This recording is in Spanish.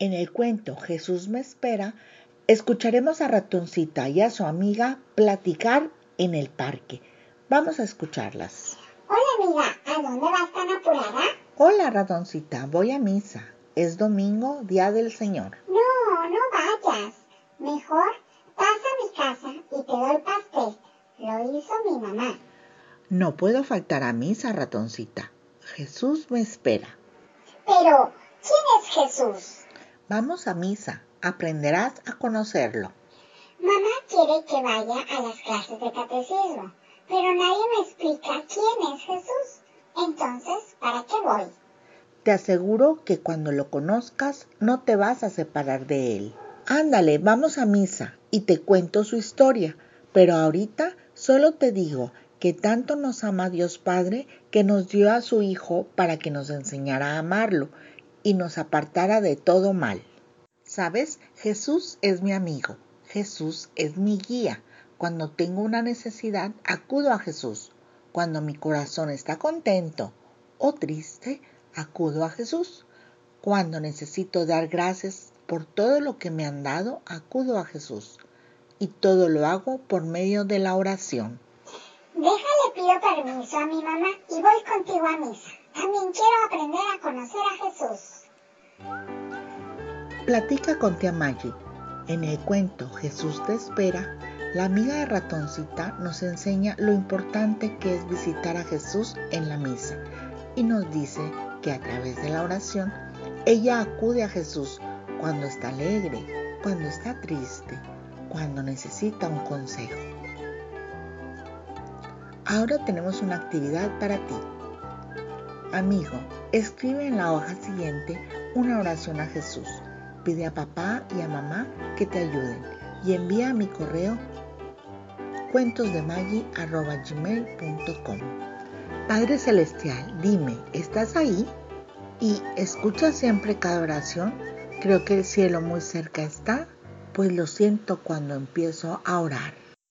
En el cuento Jesús me espera, escucharemos a Ratoncita y a su amiga platicar en el parque. Vamos a escucharlas. Hola amiga, ¿a dónde vas tan apurada? Hola Ratoncita, voy a misa. Es domingo, día del Señor. No, no vayas. Mejor pasa a mi casa y te doy pastel. Lo hizo mi mamá. No puedo faltar a misa, ratoncita. Jesús me espera. Pero, ¿quién es Jesús? Vamos a misa. Aprenderás a conocerlo. Mamá quiere que vaya a las clases de catecismo, pero nadie me explica quién es Jesús. Entonces, ¿para qué voy? Te aseguro que cuando lo conozcas no te vas a separar de él. Ándale, vamos a misa y te cuento su historia, pero ahorita solo te digo que tanto nos ama Dios Padre que nos dio a su Hijo para que nos enseñara a amarlo y nos apartara de todo mal. ¿Sabes? Jesús es mi amigo, Jesús es mi guía. Cuando tengo una necesidad, acudo a Jesús. Cuando mi corazón está contento o triste, acudo a Jesús. Cuando necesito dar gracias por todo lo que me han dado, acudo a Jesús. Y todo lo hago por medio de la oración. Platica con tía Maggie. En el cuento Jesús te espera, la amiga de ratoncita nos enseña lo importante que es visitar a Jesús en la misa y nos dice que a través de la oración ella acude a Jesús cuando está alegre, cuando está triste, cuando necesita un consejo. Ahora tenemos una actividad para ti. Amigo, escribe en la hoja siguiente una oración a Jesús. Pide a papá y a mamá que te ayuden y envía a mi correo cuentosdemaggi.com. Padre Celestial, dime, ¿estás ahí? ¿Y escuchas siempre cada oración? Creo que el cielo muy cerca está, pues lo siento cuando empiezo a orar.